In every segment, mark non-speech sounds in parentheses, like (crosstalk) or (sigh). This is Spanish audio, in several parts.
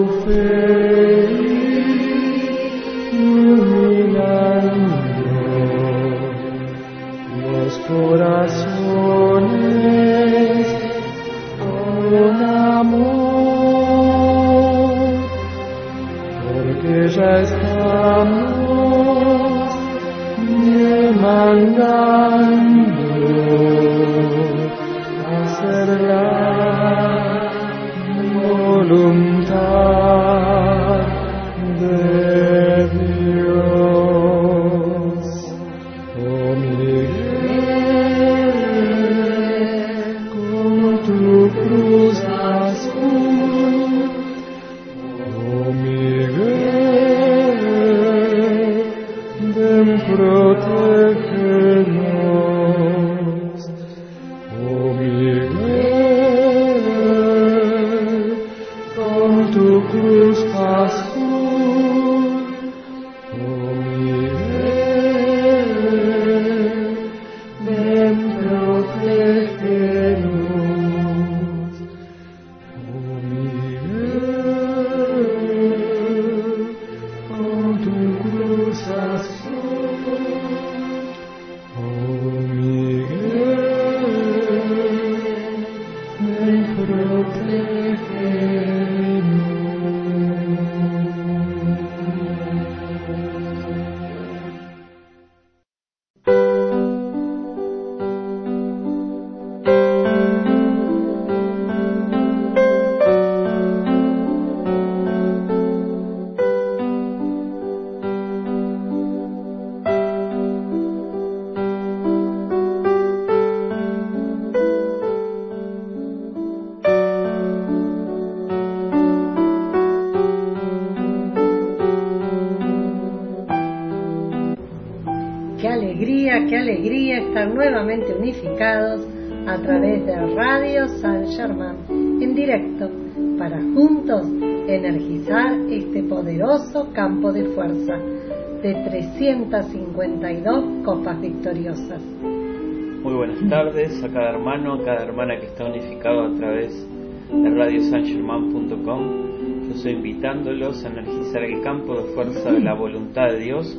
con qué alegría estar nuevamente unificados a través de Radio San Germán en directo para juntos energizar este poderoso campo de fuerza de 352 copas victoriosas. Muy buenas tardes a cada hermano, a cada hermana que está unificado a través de radiosangerman.com. Yo estoy invitándolos a energizar el campo de fuerza de la voluntad de Dios,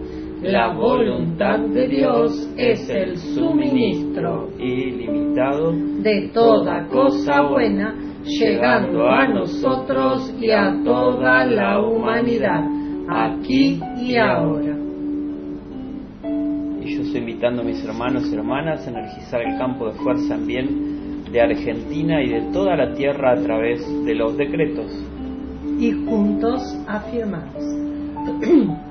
la voluntad de Dios es el suministro ilimitado de toda cosa buena, llegando a nosotros y a toda la humanidad, aquí y ahora. y yo estoy invitando a mis hermanos y hermanas a energizar el campo de fuerza en bien de Argentina y de toda la tierra a través de los decretos. Y juntos afirmamos. (clears throat)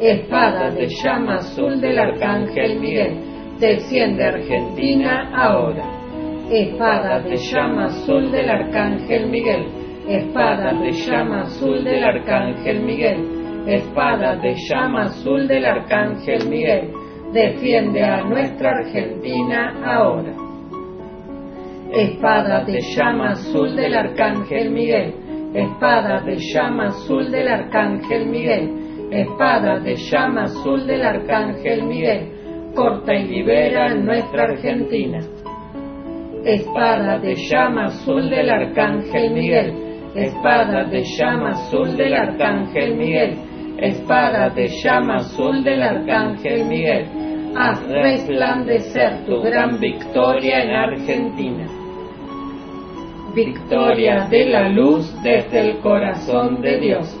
Espada de llama azul del Arcángel Miguel. Desciende Argentina ahora. Espada de llama azul del Arcángel Miguel. Espada de llama azul del Arcángel Miguel. Espada de llama azul del Arcángel Miguel. Defiende a nuestra Argentina ahora. Espada de llama azul del Arcángel Miguel. Espada de llama azul del Arcángel Miguel. Espada de llama azul del Arcángel Miguel. Corta y libera nuestra Argentina. Espada de llama azul del Arcángel Miguel. Espada de llama azul del Arcángel Miguel. Espada de llama azul del Arcángel Miguel. Haz resplandecer tu gran victoria en Argentina. Victoria de la luz desde el corazón de Dios.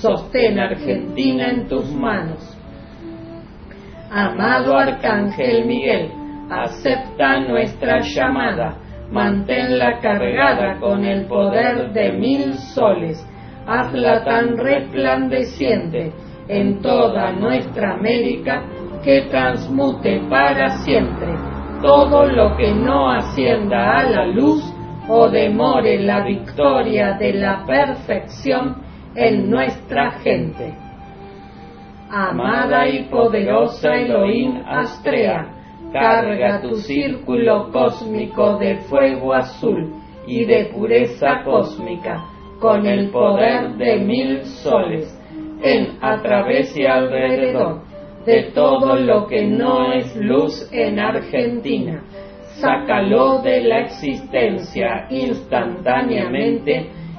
Sostén Argentina en tus manos. Amado Arcángel Miguel, acepta nuestra llamada, manténla cargada con el poder de mil soles, hazla tan resplandeciente en toda nuestra América que transmute para siempre. Todo lo que no ascienda a la luz o demore la victoria de la perfección en nuestra gente. Amada y poderosa Elohim Astrea, carga tu círculo cósmico de fuego azul y de pureza cósmica con el poder de mil soles en, a través y alrededor de todo lo que no es luz en Argentina. Sácalo de la existencia instantáneamente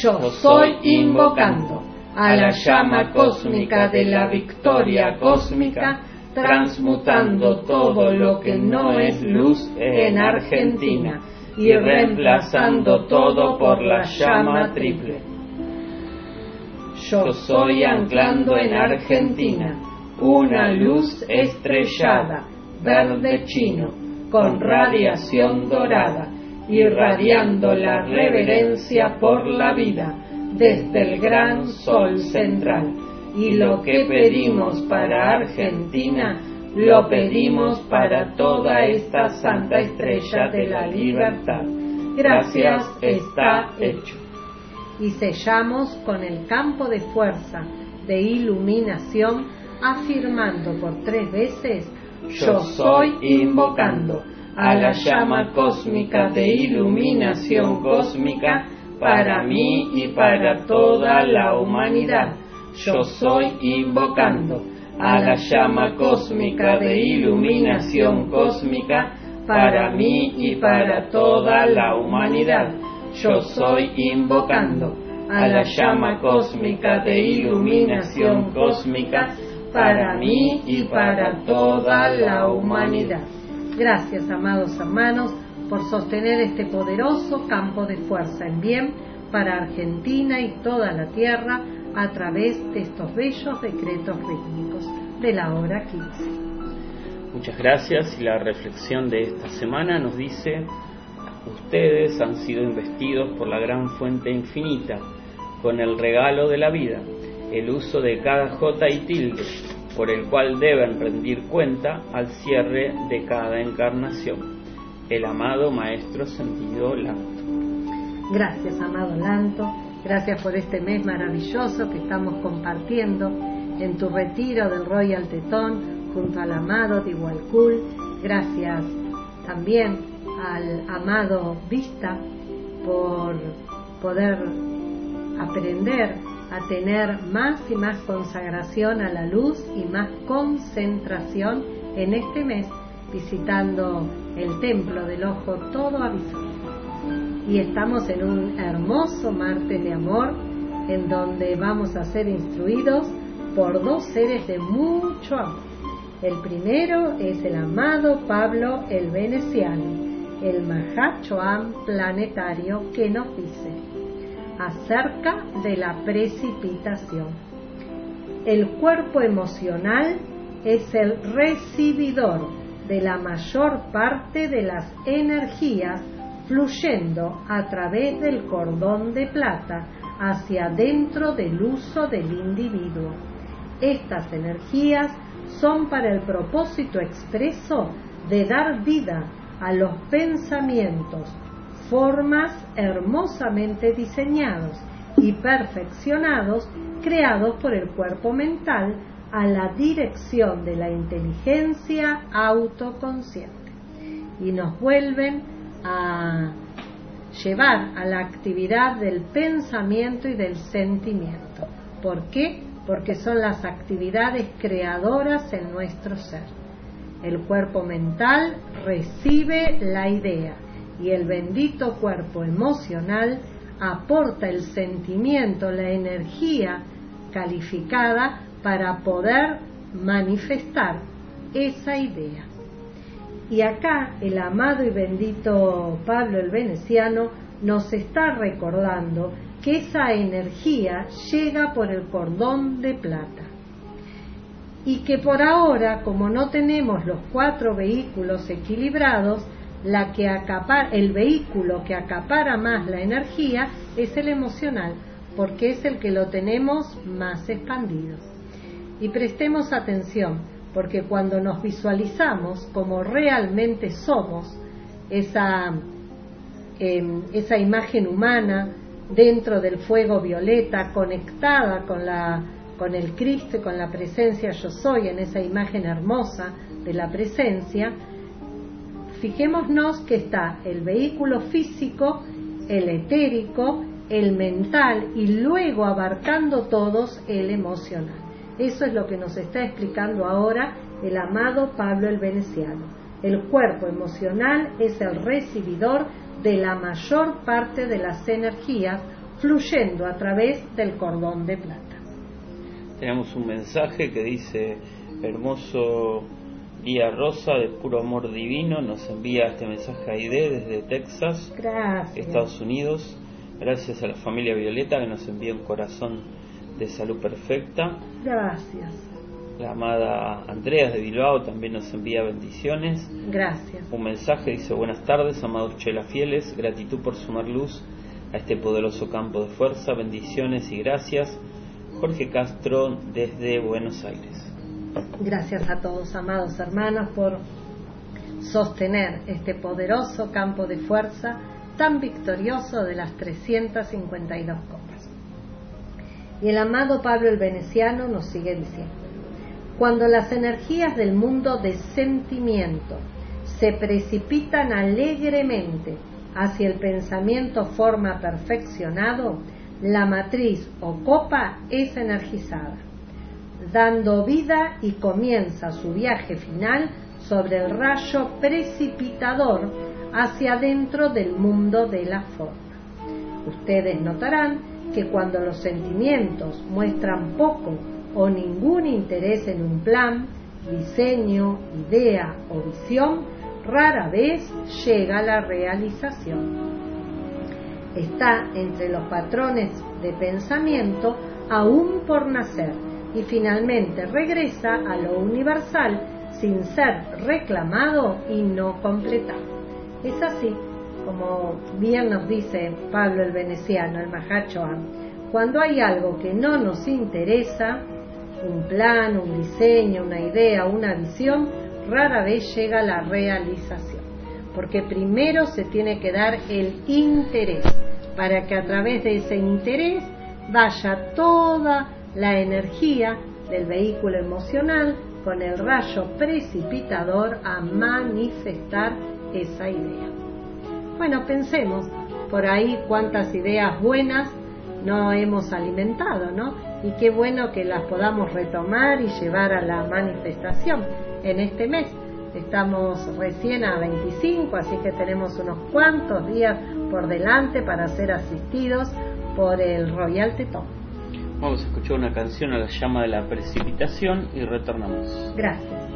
Yo soy invocando a la llama cósmica de la victoria cósmica, transmutando todo lo que no es luz en Argentina y reemplazando todo por la llama triple. Yo soy anclando en Argentina una luz estrellada, verde chino, con radiación dorada, irradiando la reverencia por la vida desde el gran sol central. Y lo que pedimos para Argentina, lo pedimos para toda esta santa estrella de la libertad. Gracias, está hecho. Y sellamos con el campo de fuerza de iluminación, afirmando por tres veces, yo soy invocando a la llama cósmica de iluminación cósmica para mí y para toda la humanidad. Yo soy invocando a la llama cósmica de iluminación cósmica para mí y para toda la humanidad. Yo soy invocando a la llama cósmica de iluminación cósmica para mí y para toda la humanidad. Gracias, amados hermanos, por sostener este poderoso campo de fuerza en bien para Argentina y toda la tierra a través de estos bellos decretos rítmicos de la hora 15. Muchas gracias y la reflexión de esta semana nos dice, ustedes han sido investidos por la gran fuente infinita con el regalo de la vida, el uso de cada J y tilde, por el cual deben rendir cuenta al cierre de cada encarnación. El amado Maestro Sentido Lanto. Gracias, amado Lanto. Gracias por este mes maravilloso que estamos compartiendo en tu retiro del Royal Tetón junto al amado Tihualcul. Gracias también al amado Vista por poder aprender a tener más y más consagración a la luz y más concentración en este mes visitando el templo del ojo todo avisado. Y estamos en un hermoso martes de amor en donde vamos a ser instruidos por dos seres de mucho amor. El primero es el amado Pablo el Veneciano, el Mahachoam planetario que nos dice, acerca de la precipitación. El cuerpo emocional es el recibidor de la mayor parte de las energías fluyendo a través del cordón de plata hacia dentro del uso del individuo. Estas energías son para el propósito expreso de dar vida a los pensamientos, formas hermosamente diseñados y perfeccionados creados por el cuerpo mental a la dirección de la inteligencia autoconsciente y nos vuelven a llevar a la actividad del pensamiento y del sentimiento. ¿Por qué? Porque son las actividades creadoras en nuestro ser. El cuerpo mental recibe la idea, y el bendito cuerpo emocional aporta el sentimiento, la energía calificada para poder manifestar esa idea. Y acá el amado y bendito Pablo el Veneciano nos está recordando que esa energía llega por el cordón de plata. Y que por ahora, como no tenemos los cuatro vehículos equilibrados, la que acapara, el vehículo que acapara más la energía es el emocional, porque es el que lo tenemos más expandido. Y prestemos atención, porque cuando nos visualizamos como realmente somos, esa, em, esa imagen humana dentro del fuego violeta, conectada con, la, con el Cristo con la presencia yo soy, en esa imagen hermosa de la presencia, fijémonos que está el vehículo físico, el etérico, el mental y luego abarcando todos el emocional. Eso es lo que nos está explicando ahora el amado Pablo el Veneciano. El cuerpo emocional es el recibidor de la mayor parte de las energías fluyendo a través del cordón de plata. Tenemos un mensaje que dice, hermoso Día Rosa de Puro Amor Divino nos envía este mensaje a Aide desde Texas, Estados Unidos. Gracias a la familia Violeta que nos envía un corazón de salud perfecta. Gracias. La amada Andrea de Bilbao también nos envía bendiciones. Gracias. Un mensaje dice buenas tardes, amados Chela Fieles, gratitud por sumar luz a este poderoso campo de fuerza, bendiciones y gracias. Jorge Castro desde Buenos Aires. Gracias a todos, amados hermanos, por sostener este poderoso campo de fuerza tan victorioso de las 352 copas. Y el amado Pablo el Veneciano nos sigue diciendo, cuando las energías del mundo de sentimiento se precipitan alegremente hacia el pensamiento forma perfeccionado, la matriz o copa es energizada, dando vida y comienza su viaje final sobre el rayo precipitador hacia adentro del mundo de la forma. Ustedes notarán que cuando los sentimientos muestran poco o ningún interés en un plan, diseño, idea o visión, rara vez llega a la realización. Está entre los patrones de pensamiento aún por nacer y finalmente regresa a lo universal sin ser reclamado y no completado. Es así como bien nos dice Pablo el Veneciano, el Mahachoan, cuando hay algo que no nos interesa, un plan, un diseño, una idea, una visión, rara vez llega la realización. Porque primero se tiene que dar el interés, para que a través de ese interés vaya toda la energía del vehículo emocional con el rayo precipitador a manifestar esa idea. Bueno, pensemos por ahí cuántas ideas buenas no hemos alimentado, ¿no? Y qué bueno que las podamos retomar y llevar a la manifestación en este mes. Estamos recién a 25, así que tenemos unos cuantos días por delante para ser asistidos por el Royal Tetón. Vamos a escuchar una canción a la llama de la precipitación y retornamos. Gracias.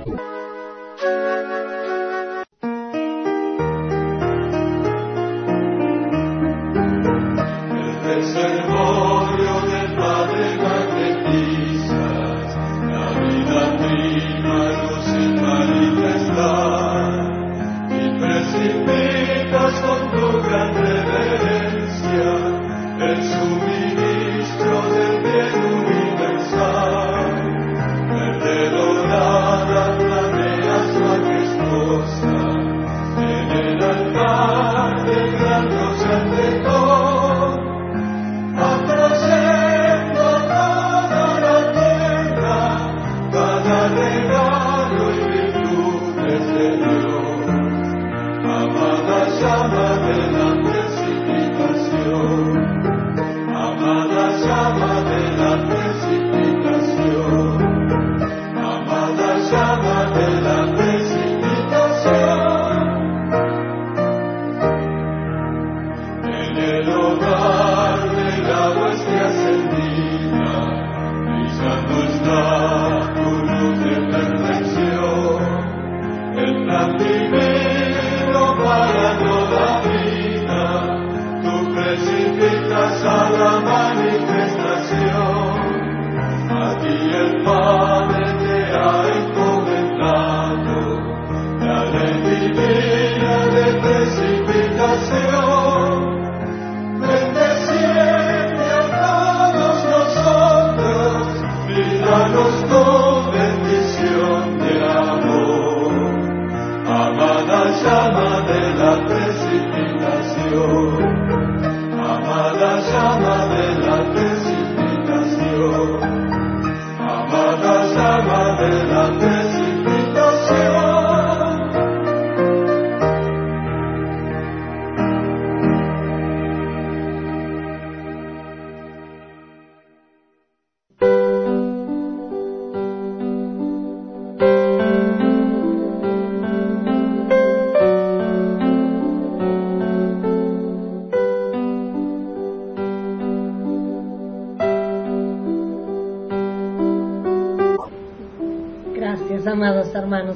Amados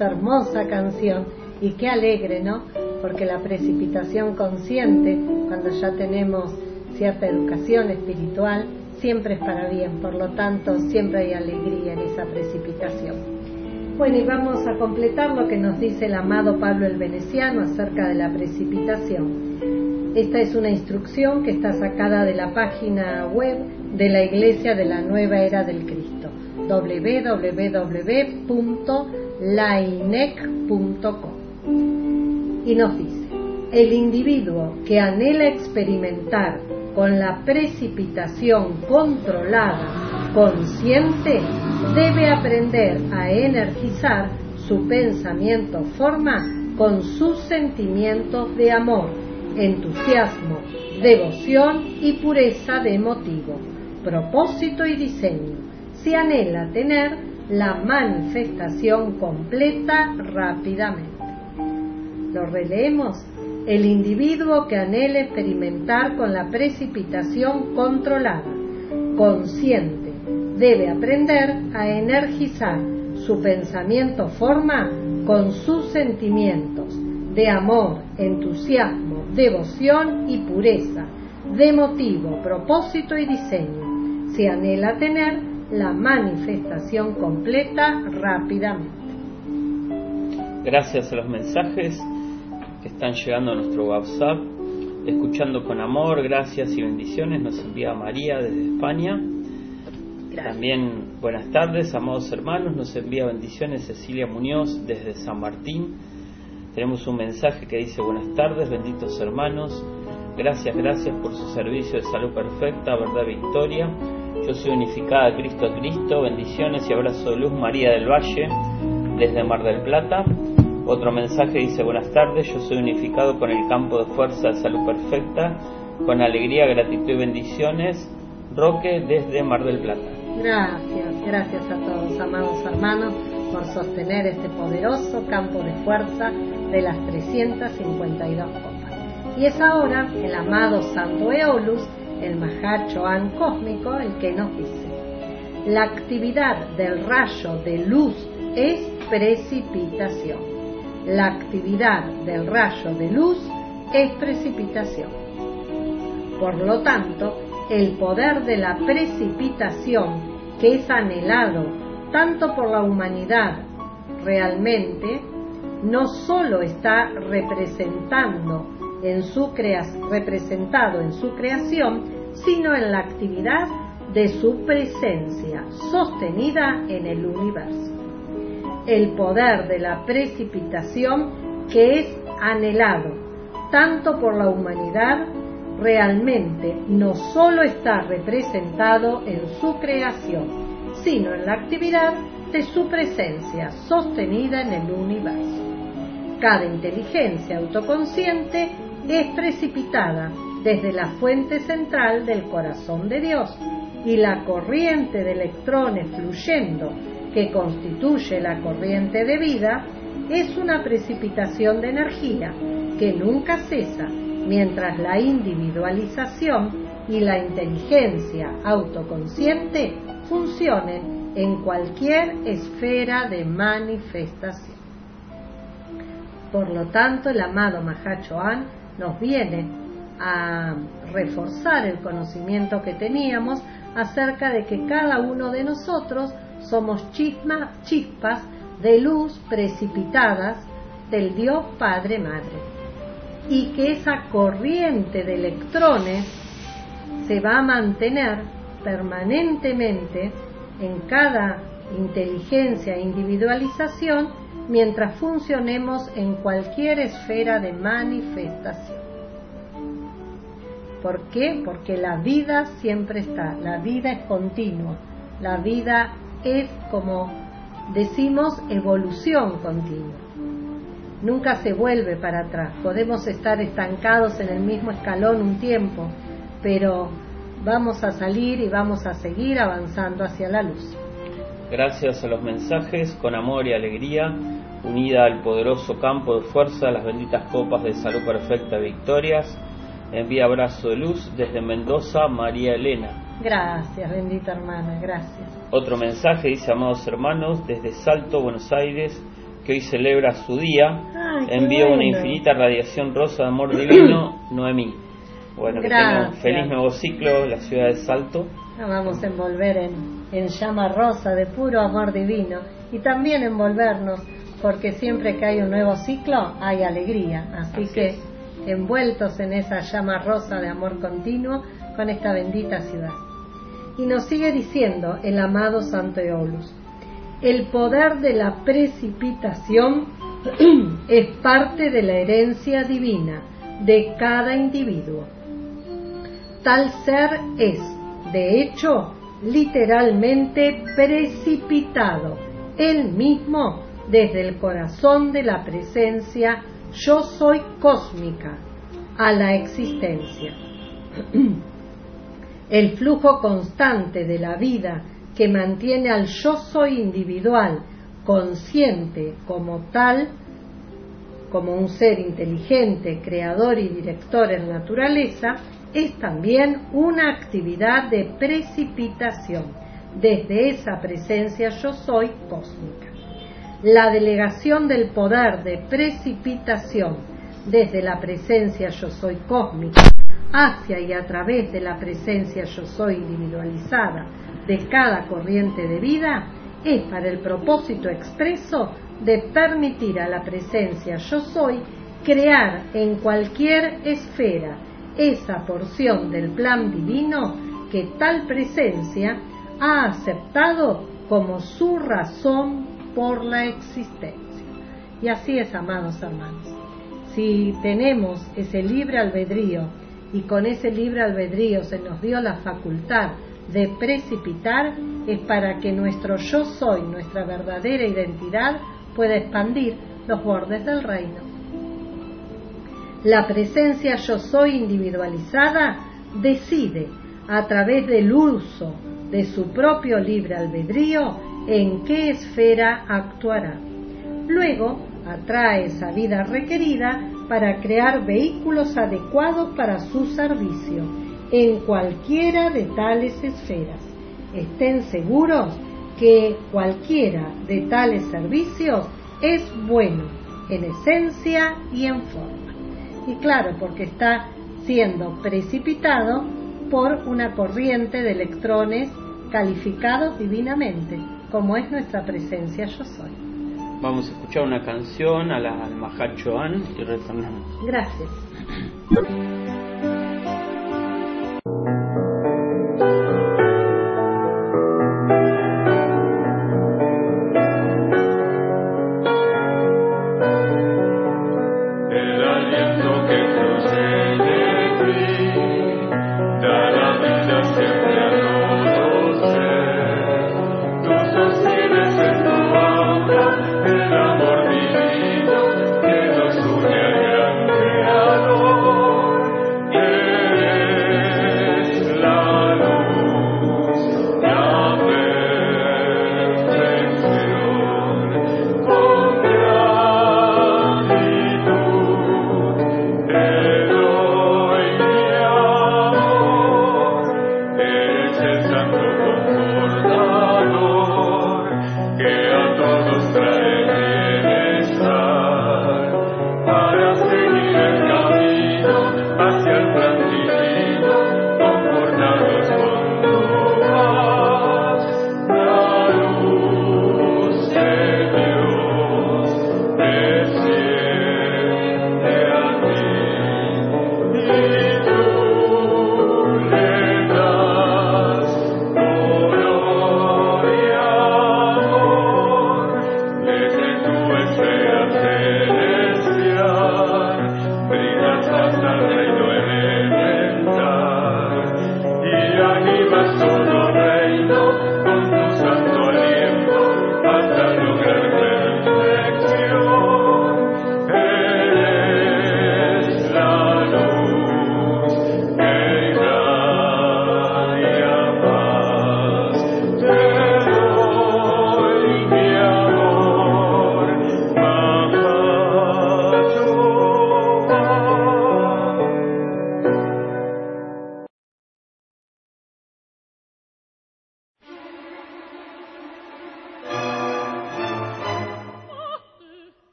hermanos, hermosa canción y qué alegre, ¿no? Porque la precipitación consciente, cuando ya tenemos cierta educación espiritual, siempre es para bien, por lo tanto siempre hay alegría en esa precipitación. Bueno, y vamos a completar lo que nos dice el amado Pablo el Veneciano acerca de la precipitación. Esta es una instrucción que está sacada de la página web de la Iglesia de la Nueva Era del Cristo, www.lainec.com. Y nos dice, el individuo que anhela experimentar con la precipitación controlada, consciente, debe aprender a energizar su pensamiento forma con sus sentimientos de amor, entusiasmo, devoción y pureza de motivo, propósito y diseño, si anhela tener la manifestación completa rápidamente. Lo releemos el individuo que anhele experimentar con la precipitación controlada, consciente, debe aprender a energizar su pensamiento forma con sus sentimientos de amor, entusiasmo, devoción y pureza, de motivo, propósito y diseño, si anhela tener la manifestación completa rápidamente. Gracias a los mensajes que están llegando a nuestro WhatsApp. Escuchando con amor, gracias y bendiciones, nos envía María desde España. También buenas tardes, amados hermanos, nos envía bendiciones Cecilia Muñoz desde San Martín. Tenemos un mensaje que dice buenas tardes, benditos hermanos, gracias, gracias por su servicio de salud perfecta, verdad, victoria. Yo soy unificada Cristo a Cristo, bendiciones y abrazo de luz María del Valle desde Mar del Plata. Otro mensaje dice, buenas tardes, yo soy unificado con el campo de fuerza de salud perfecta, con alegría, gratitud y bendiciones. Roque desde Mar del Plata. Gracias, gracias a todos, amados hermanos, por sostener este poderoso campo de fuerza de las 352 copas. Y es ahora el amado Santo Eolus, el Mahachoan cósmico, el que nos dice, la actividad del rayo de luz es precipitación la actividad del rayo de luz es precipitación. Por lo tanto, el poder de la precipitación, que es anhelado tanto por la humanidad realmente, no solo está representando en su representado en su creación, sino en la actividad de su presencia sostenida en el universo el poder de la precipitación que es anhelado tanto por la humanidad, realmente no solo está representado en su creación, sino en la actividad de su presencia sostenida en el universo. Cada inteligencia autoconsciente es precipitada desde la fuente central del corazón de Dios y la corriente de electrones fluyendo que constituye la corriente de vida, es una precipitación de energía que nunca cesa mientras la individualización y la inteligencia autoconsciente funcionen en cualquier esfera de manifestación. Por lo tanto, el amado Mahachohan nos viene a reforzar el conocimiento que teníamos acerca de que cada uno de nosotros somos chispas de luz precipitadas del Dios Padre Madre. Y que esa corriente de electrones se va a mantener permanentemente en cada inteligencia e individualización mientras funcionemos en cualquier esfera de manifestación. ¿Por qué? Porque la vida siempre está, la vida es continua, la vida es como decimos evolución continua. Nunca se vuelve para atrás. Podemos estar estancados en el mismo escalón un tiempo, pero vamos a salir y vamos a seguir avanzando hacia la luz. Gracias a los mensajes, con amor y alegría, unida al poderoso campo de fuerza, las benditas copas de salud perfecta victorias, envía abrazo de luz desde Mendoza, María Elena. Gracias, bendita hermana, gracias. Otro mensaje dice, amados hermanos, desde Salto, Buenos Aires, que hoy celebra su día, envío una infinita radiación rosa de amor divino, (clears throat) Noemí. Bueno, que tenga un feliz nuevo ciclo la ciudad de Salto. Nos vamos a envolver en, en llama rosa de puro amor divino y también envolvernos porque siempre que hay un nuevo ciclo hay alegría. Así, que envueltos en esa llama rosa de amor continuo con esta bendita ciudad. Y nos sigue diciendo el amado Santo Eolus, el poder de la precipitación (clears throat) es parte de la herencia divina de cada individuo. Tal ser es, de hecho, literalmente precipitado, él mismo desde el corazón de la presencia yo soy cósmica a la existencia. (clears throat) El flujo constante de la vida que mantiene al yo soy individual consciente como tal, como un ser inteligente, creador y director en naturaleza, es también una actividad de precipitación desde esa presencia yo soy cósmica la delegación del poder de precipitación desde la presencia yo soy cósmica hacia y a través de la presencia yo soy individualizada de cada corriente de vida es para el propósito expreso de permitir a la presencia yo soy crear en cualquier esfera esa porción del plan divino que tal presencia ha aceptado como su razón por la existencia. Y así es, amados hermanos. Si tenemos ese libre albedrío y con ese libre albedrío se nos dio la facultad de precipitar, es para que nuestro yo soy, nuestra verdadera identidad, pueda expandir los bordes del reino. La presencia yo soy individualizada decide a través del uso de su propio libre albedrío en qué esfera actuará. Luego atrae esa vida requerida para crear vehículos adecuados para su servicio en cualquiera de tales esferas. Estén seguros que cualquiera de tales servicios es bueno en esencia y en forma. Y claro, porque está siendo precipitado por una corriente de electrones calificados divinamente como es nuestra presencia yo soy. Vamos a escuchar una canción a la Mahachoan y retornamos. Gracias. (coughs)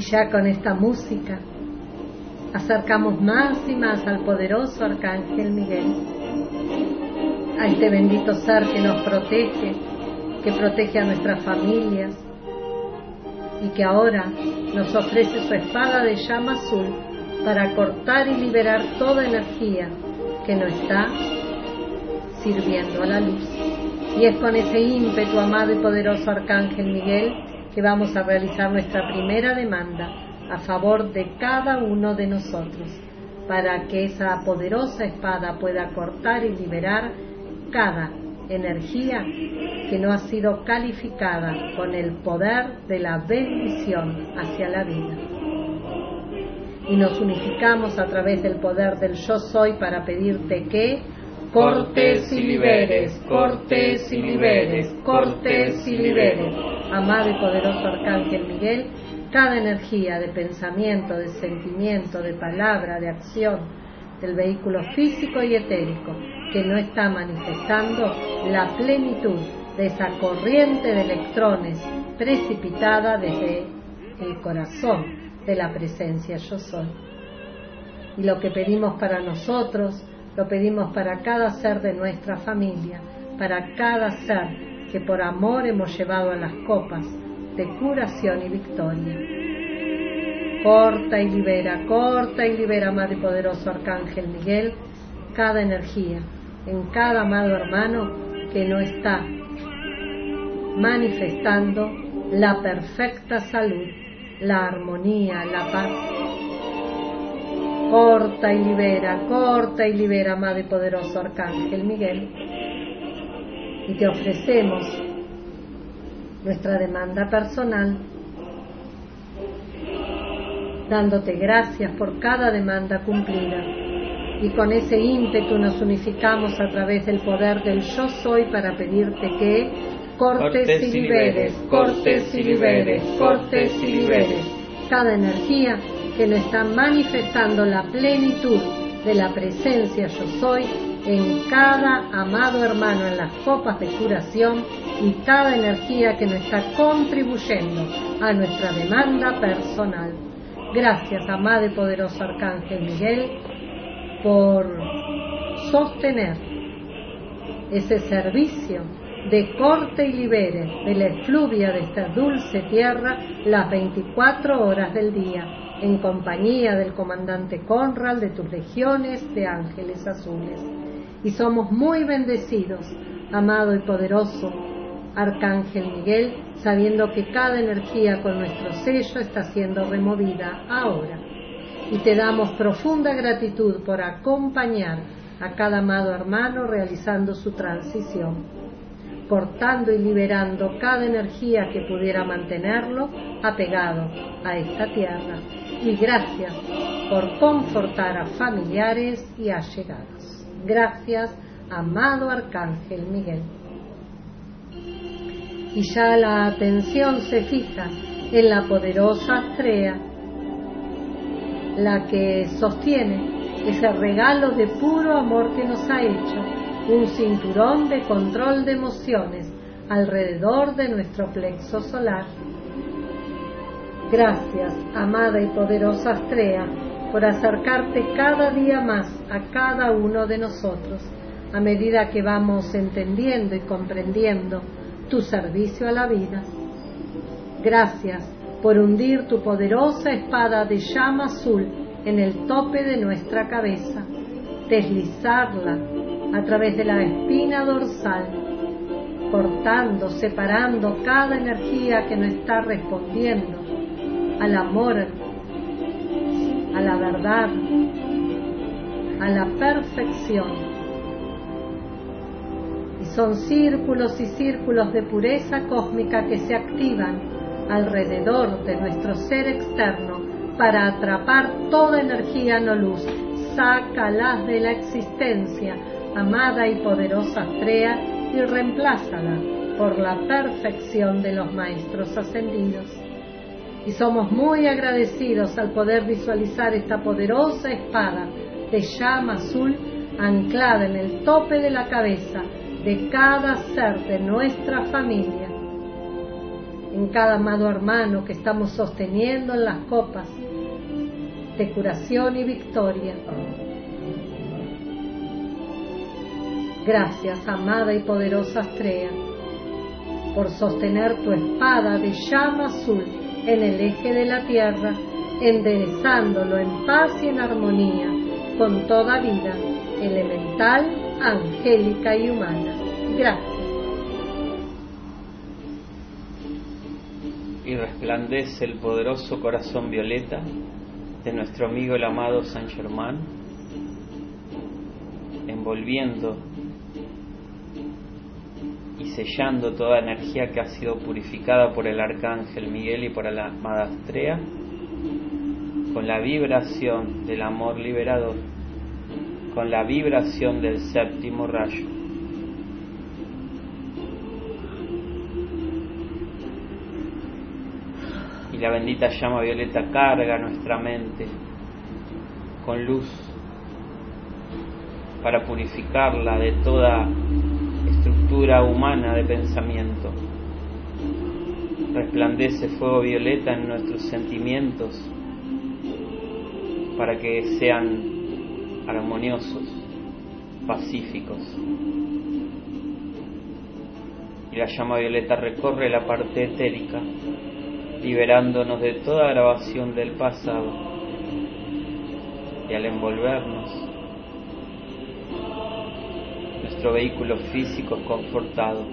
Y ya con esta música acercamos más y más al poderoso Arcángel Miguel, a este bendito ser que nos protege, que protege a nuestras familias y que ahora nos ofrece su espada de llama azul para cortar y liberar toda energía que no está sirviendo a la luz. Y es con ese ímpetu, amado y poderoso Arcángel Miguel, que vamos a realizar nuestra primera demanda a favor de cada uno de nosotros, para que esa poderosa espada pueda cortar y liberar cada energía que no ha sido calificada con el poder de la bendición hacia la vida. Y nos unificamos a través del poder del yo soy para pedirte que cortes y liberes, cortes y liberes, cortes y liberes. Amado y poderoso Arcángel Miguel, cada energía de pensamiento, de sentimiento, de palabra, de acción, del vehículo físico y etérico, que no está manifestando la plenitud de esa corriente de electrones precipitada desde el corazón de la presencia yo soy. Y lo que pedimos para nosotros, lo pedimos para cada ser de nuestra familia, para cada ser que por amor hemos llevado a las copas de curación y victoria. Corta y libera, corta y libera, amado y poderoso Arcángel Miguel, cada energía en cada amado hermano que no está manifestando la perfecta salud, la armonía, la paz. Corta y libera, corta y libera, amado y poderoso Arcángel Miguel. Y te ofrecemos nuestra demanda personal, dándote gracias por cada demanda cumplida. Y con ese ímpetu nos unificamos a través del poder del yo soy para pedirte que cortes y liberes, cortes y liberes, cortes y liberes cada energía que no está manifestando la plenitud de la presencia yo soy en cada amado hermano en las copas de curación y cada energía que nos está contribuyendo a nuestra demanda personal. Gracias, amado y poderoso Arcángel Miguel, por sostener ese servicio de corte y libere de la efluvia de esta dulce tierra las 24 horas del día, en compañía del comandante Conrad, de tus legiones de ángeles azules. Y somos muy bendecidos, amado y poderoso Arcángel Miguel, sabiendo que cada energía con nuestro sello está siendo removida ahora. Y te damos profunda gratitud por acompañar a cada amado hermano realizando su transición, cortando y liberando cada energía que pudiera mantenerlo apegado a esta tierra. Y gracias por confortar a familiares y allegados. Gracias, amado Arcángel Miguel y ya la atención se fija en la poderosa Astrea, la que sostiene ese regalo de puro amor que nos ha hecho, un cinturón de control de emociones alrededor de nuestro plexo solar. Gracias, amada y poderosa Astrea, por acercarte cada día más a cada uno de nosotros, a medida que vamos entendiendo y comprendiendo tu servicio a la vida. Gracias por hundir tu poderosa espada de llama azul en el tope de nuestra cabeza, deslizarla a través de la espina dorsal, cortando, separando cada energía que no está respondiendo al amor, a la verdad, a la perfección son círculos y círculos de pureza cósmica que se activan alrededor de nuestro ser externo para atrapar toda energía no luz. Sácalas de la existencia, amada y poderosa Astrea, y reemplázala por la perfección de los maestros ascendidos. Y somos muy agradecidos al poder visualizar esta poderosa espada de llama azul anclada en el tope de la cabeza de cada ser de nuestra familia. en cada amado hermano que estamos sosteniendo en las copas de curación y victoria. Gracias, amada y poderosa Astrea, por sostener tu espada de llama azul en el eje de la tierra, enderezándolo en paz y en armonía con toda vida, elemental, angélica y humana. Gracias. Y resplandece el poderoso corazón violeta de nuestro amigo el amado San Germán, envolviendo sellando toda energía que ha sido purificada por el arcángel Miguel y por la amada Astrea, con la vibración del amor liberador, con la vibración del séptimo rayo. Y la bendita llama violeta carga nuestra mente con luz para purificarla de toda estructura humana de pensamiento. Resplandece fuego violeta en nuestros sentimientos para que sean armoniosos, pacíficos. Y la llama violeta recorre la parte etérica, liberándonos de toda grabación del pasado. Y al envolvernos, nuestro vehículo físico es confortado.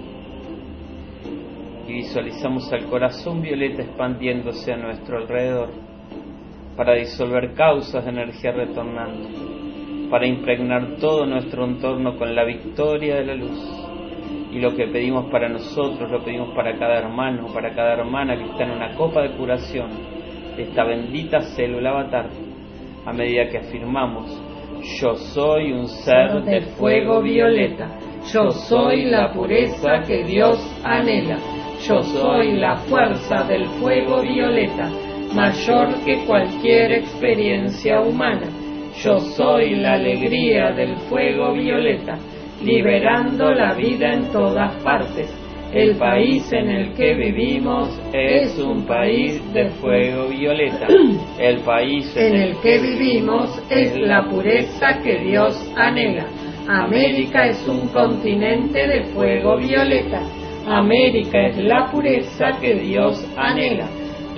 Y visualizamos al corazón violeta expandiéndose a nuestro alrededor para disolver causas de energía retornando, para impregnar todo nuestro entorno con la victoria de la luz. Y lo que pedimos para nosotros, lo pedimos para cada hermano, para cada hermana que está en una copa de curación de esta bendita célula avatar, a medida que afirmamos, yo soy un ser de fuego violeta, yo soy la pureza que Dios anhela, yo soy la fuerza del fuego violeta mayor que cualquier experiencia humana. Yo soy la alegría del fuego violeta, liberando la vida en todas partes. El país en el que vivimos es un país de fuego violeta. El país en el que vivimos es la pureza que Dios anhela. América es un continente de fuego violeta. América es la pureza que Dios anhela.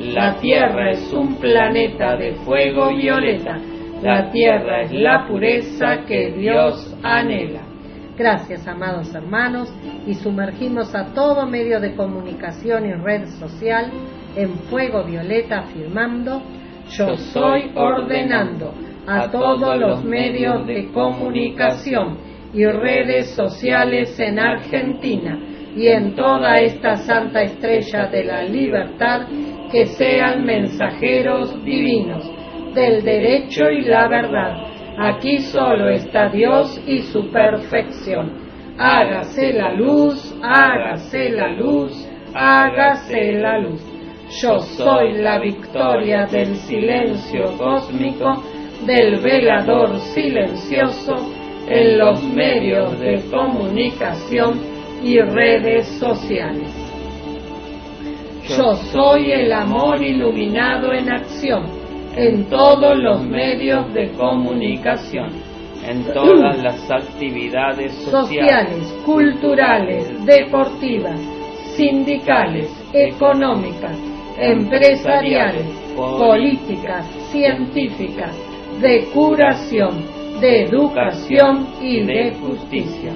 La Tierra es un planeta de fuego violeta. La Tierra es la pureza que Dios anhela. Gracias, amados hermanos, y sumergimos a todo medio de comunicación y red social en fuego violeta afirmando, yo soy ordenando a todos los medios de comunicación y redes sociales en Argentina y en toda esta santa estrella de la libertad que sean mensajeros divinos del derecho y la verdad. Aquí solo está Dios y su perfección. Hágase la luz, hágase la luz, hágase la luz. Yo soy la victoria del silencio cósmico, del velador silencioso en los medios de comunicación y redes sociales. Yo soy el amor iluminado en acción en todos los medios de comunicación, En todas las actividades sociales, sociales, culturales, deportivas, sindicales, económicas, empresariales, políticas, científicas, de curación, de educación y de justicia.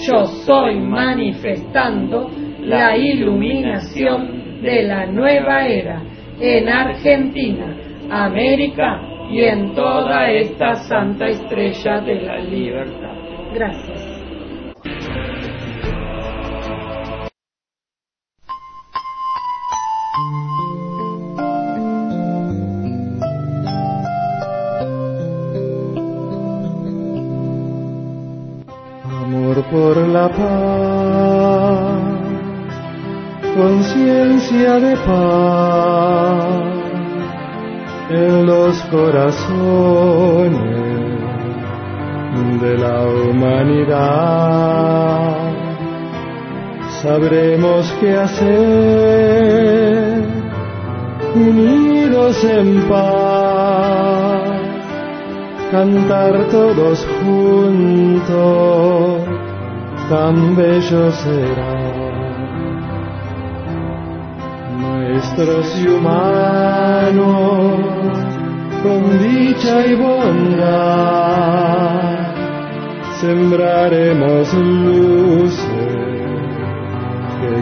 Yo soy manifestando la iluminación de la nueva era en Argentina, América y en toda esta santa estrella de la libertad. Gracias. Amor por la paz, conciencia de paz corazones de la humanidad. sabremos qué hacer, unidos en paz, cantar todos juntos, tan bello será. Maestros y humanos, con dicha y bondad, sembraremos luces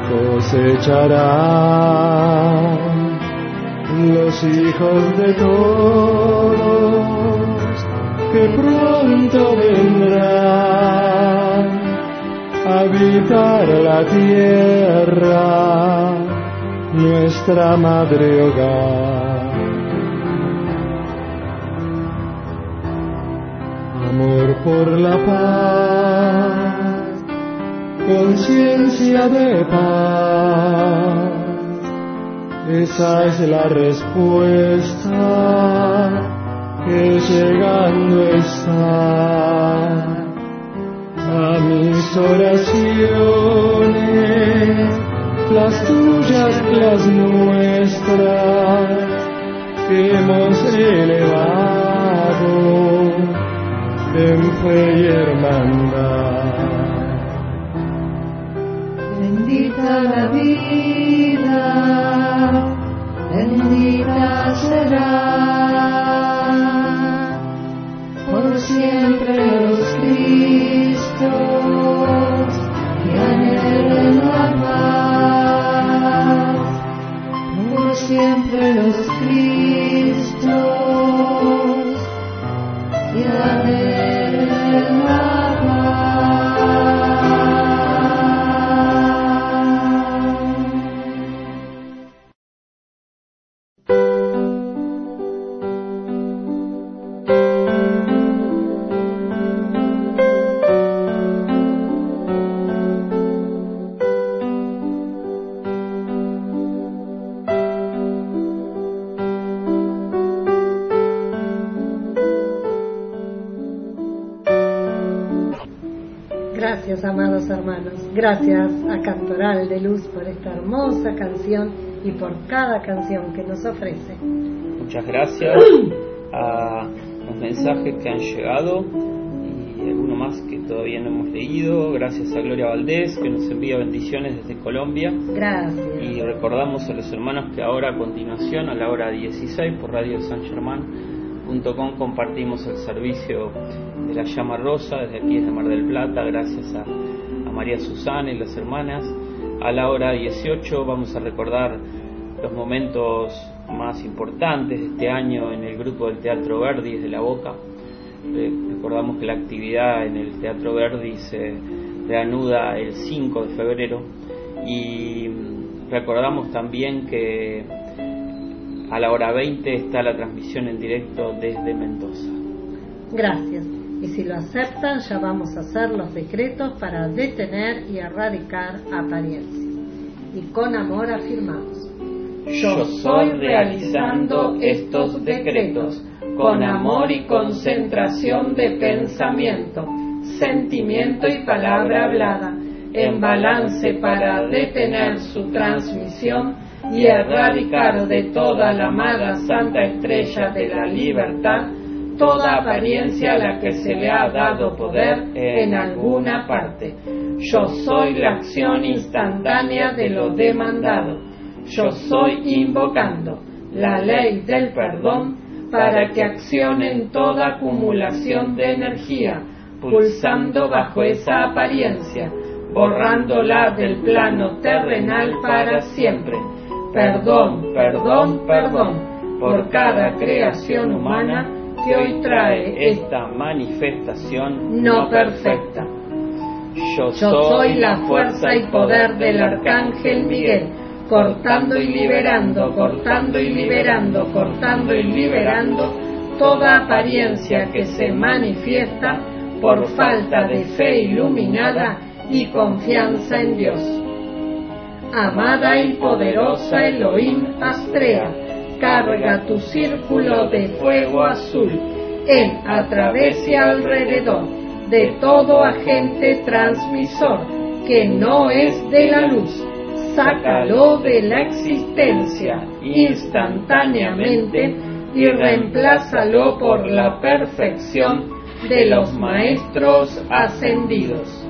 cosecharán los hijos de todos que pronto vendrán a habitar la tierra, nuestra madre hogar. Por la paz conciencia de paz. Esa es la respuesta que llegando está a mis oraciones, las tuyas, las nuestras, hemos elevado fe y hermandad. Bendita la vida, bendita será. Por siempre los Cristos que anhelen la paz, por siempre los Cristos la Gracias a Cantoral de Luz por esta hermosa canción y por cada canción que nos ofrece. Muchas gracias a los mensajes que han llegado y alguno más que todavía no hemos leído. Gracias a Gloria Valdés que nos envía bendiciones desde Colombia. Gracias. Y recordamos a los hermanos que ahora a continuación, a la hora 16 por Radio San Germán.com compartimos el servicio de la llama rosa desde aquí desde Mar del Plata, gracias a, María Susana y las hermanas. A la hora 18 vamos a recordar los momentos más importantes de este año en el grupo del Teatro Verdi desde La Boca. Recordamos que la actividad en el Teatro Verdi se reanuda el 5 de febrero y recordamos también que a la hora 20 está la transmisión en directo desde Mendoza. Gracias. Y si lo aceptan, ya vamos a hacer los decretos para detener y erradicar apariencias. Y con amor afirmamos. Yo soy realizando estos decretos con amor y concentración de pensamiento, sentimiento y palabra hablada, en balance para detener su transmisión y erradicar de toda la amada Santa Estrella de la Libertad toda apariencia a la que se le ha dado poder en alguna parte. Yo soy la acción instantánea de lo demandado. Yo soy invocando la ley del perdón para que accionen toda acumulación de energía, pulsando bajo esa apariencia, borrándola del plano terrenal para siempre. Perdón, perdón, perdón por cada creación humana que hoy trae esta manifestación no perfecta. Yo soy la fuerza y poder del Arcángel Miguel, cortando y liberando, cortando y liberando, cortando y liberando toda apariencia que se manifiesta por falta de fe iluminada y confianza en Dios. Amada y poderosa Elohim Astrea, carga tu círculo de fuego azul en, a través y alrededor de todo agente transmisor que no es de la luz. Sácalo de la existencia instantáneamente y reemplázalo por la perfección de los maestros ascendidos.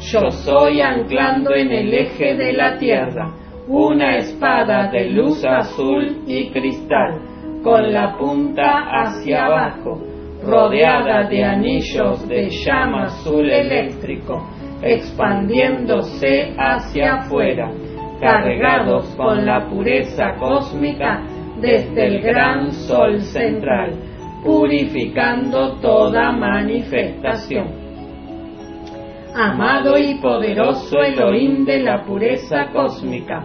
Yo soy anclando en el eje de la tierra una espada de luz azul y cristal, con la punta hacia abajo, rodeada de anillos de llama azul eléctrico, expandiéndose hacia afuera, cargados con la pureza cósmica desde el gran sol central, purificando toda manifestación. Amado y poderoso Elohim de la pureza cósmica,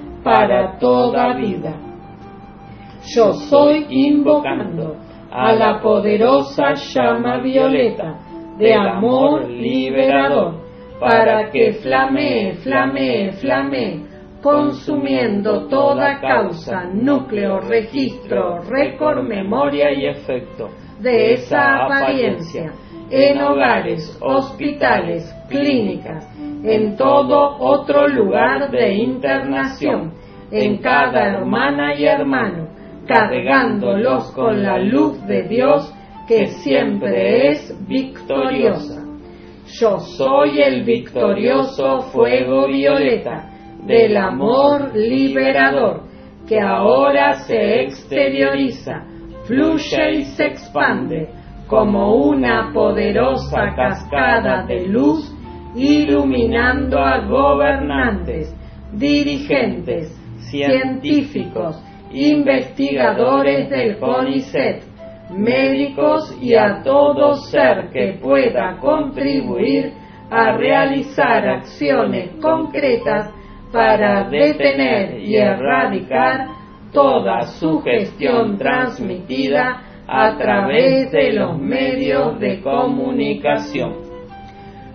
para toda vida. Yo soy invocando a la poderosa llama violeta de amor liberador para que flamee, flamee, flamee, consumiendo toda causa, núcleo, registro, récord, memoria y efecto de esa apariencia en hogares, hospitales, clínicas, en todo otro lugar de internación, en cada hermana y hermano, cargándolos con la luz de Dios que siempre es victoriosa. Yo soy el victorioso fuego violeta del amor liberador que ahora se exterioriza, fluye y se expande como una poderosa cascada de luz iluminando a gobernantes, dirigentes, científicos, investigadores del CONICET, médicos y a todo ser que pueda contribuir a realizar acciones concretas para detener y erradicar toda sugestión transmitida a través de los medios de comunicación.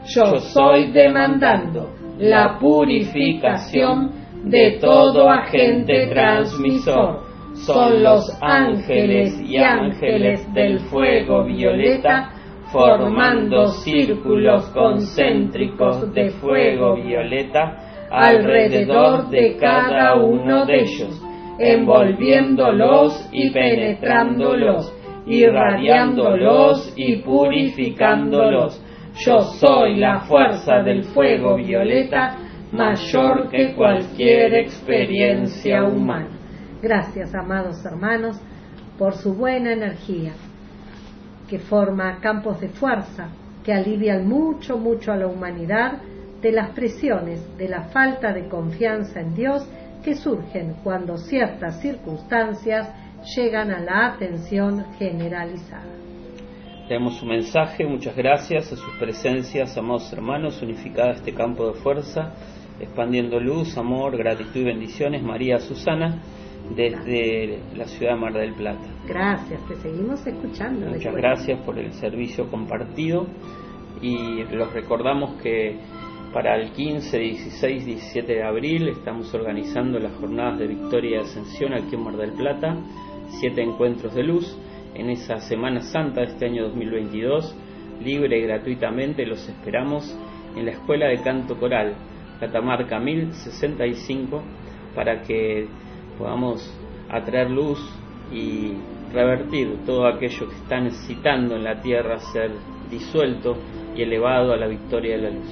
Yo soy demandando la purificación de todo agente transmisor. Son los ángeles y ángeles del fuego violeta formando círculos concéntricos de fuego violeta alrededor de cada uno de ellos, envolviéndolos y penetrándolos, irradiándolos y purificándolos. Yo soy la fuerza del fuego violeta mayor que cualquier experiencia humana. Gracias, amados hermanos, por su buena energía, que forma campos de fuerza, que alivian mucho, mucho a la humanidad de las presiones de la falta de confianza en Dios que surgen cuando ciertas circunstancias llegan a la atención generalizada. Tenemos su mensaje, muchas gracias a sus presencias, amados hermanos, unificada este campo de fuerza, expandiendo luz, amor, gratitud y bendiciones, María Susana, desde la ciudad de Mar del Plata. Gracias, te seguimos escuchando. Muchas gracias por el servicio compartido y los recordamos que para el 15, 16, 17 de abril estamos organizando las jornadas de Victoria y Ascensión aquí en Mar del Plata, siete encuentros de luz. En esa Semana Santa de este año 2022, libre y gratuitamente, los esperamos en la Escuela de Canto Coral, Catamarca 1065, para que podamos atraer luz y revertir todo aquello que está necesitando en la tierra ser disuelto y elevado a la victoria de la luz.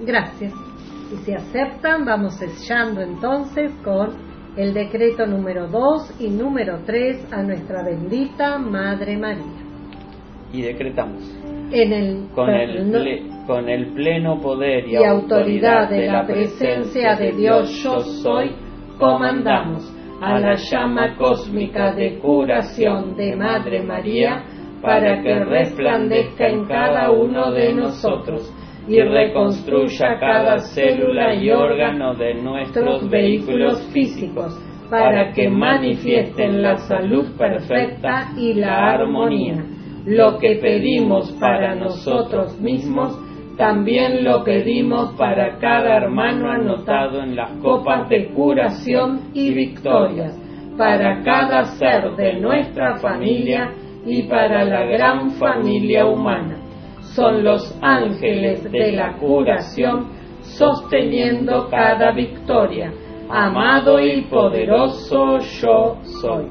Gracias. Y si aceptan, vamos sellando entonces con el decreto número 2 y número 3 a nuestra bendita Madre María. Y decretamos. En el, con, el, con el pleno poder y, autoridad de la presencia de Dios yo soy, comandamos a la llama cósmica de curación de Madre María para que resplandezca en cada uno de nosotros y reconstruya cada célula y órgano de nuestros vehículos físicos para que manifiesten la salud perfecta y la armonía. Lo que pedimos para nosotros mismos, también lo pedimos para cada hermano anotado en las copas de curación y victorias, para cada ser de nuestra familia y para la gran familia humana. Son los ángeles de la curación sosteniendo cada victoria amado y poderoso yo soy.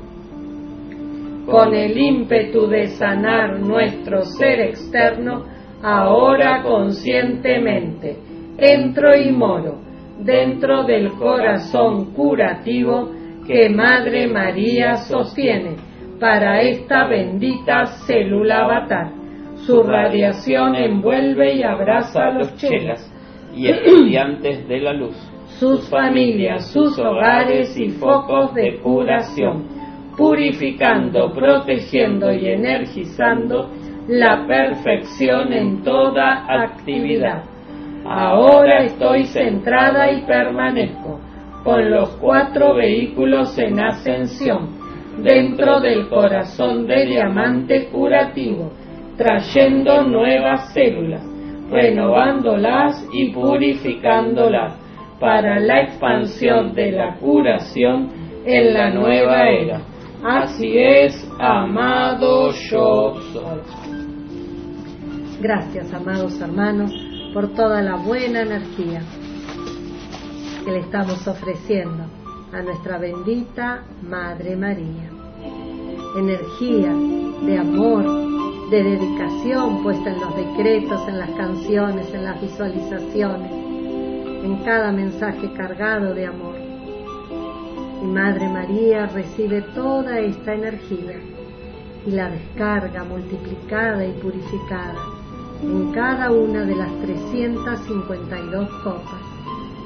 Con el ímpetu de sanar nuestro ser externo, ahora conscientemente entro y moro dentro del corazón curativo que Madre María sostiene para esta bendita célula avatar. Su radiación envuelve y abraza a los chelas y estudiantes de la luz sus familias, sus hogares y focos de curación, purificando, protegiendo y energizando la perfección en toda actividad. Ahora estoy centrada y permanezco con los cuatro vehículos en ascensión dentro del corazón de diamante curativo, trayendo nuevas células, renovándolas y purificándolas para la expansión de la curación en la nueva era. Así es, amado yo soy. Gracias, amados hermanos, por toda la buena energía que le estamos ofreciendo a nuestra bendita Madre María. Energía de amor, de dedicación puesta en los decretos, en las canciones, en las visualizaciones, en cada mensaje cargado de amor. Y Madre María recibe toda esta energía y la descarga multiplicada y purificada en cada una de las 352 copas,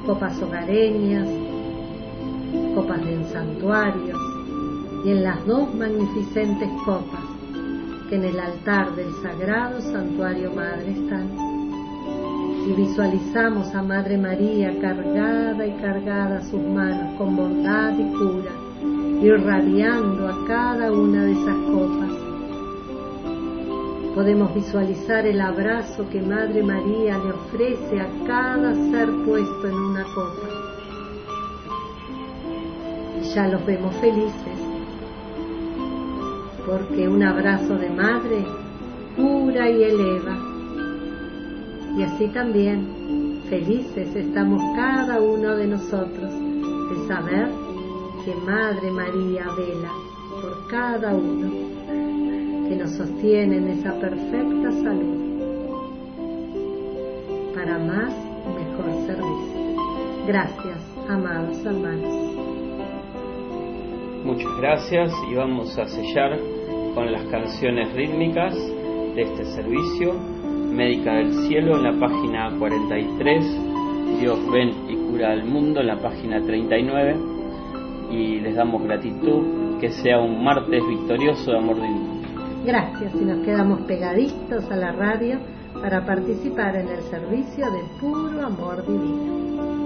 copas hogareñas, copas de santuarios y en las dos magnificentes copas que en el altar del sagrado santuario Madre están y visualizamos a Madre María cargada y cargada sus manos con bondad y cura, irradiando a cada una de esas copas. Podemos visualizar el abrazo que Madre María le ofrece a cada ser puesto en una copa. Y ya los vemos felices, porque un abrazo de Madre cura y eleva y así también felices estamos cada uno de nosotros de saber que Madre María vela por cada uno, que nos sostiene en esa perfecta salud para más y mejor servicio. Gracias, amados hermanos. Muchas gracias y vamos a sellar con las canciones rítmicas de este servicio Médica del Cielo en la página 43, Dios ven y cura al mundo en la página 39 y les damos gratitud, que sea un martes victorioso de amor divino. Gracias y nos quedamos pegaditos a la radio para participar en el servicio del puro amor divino.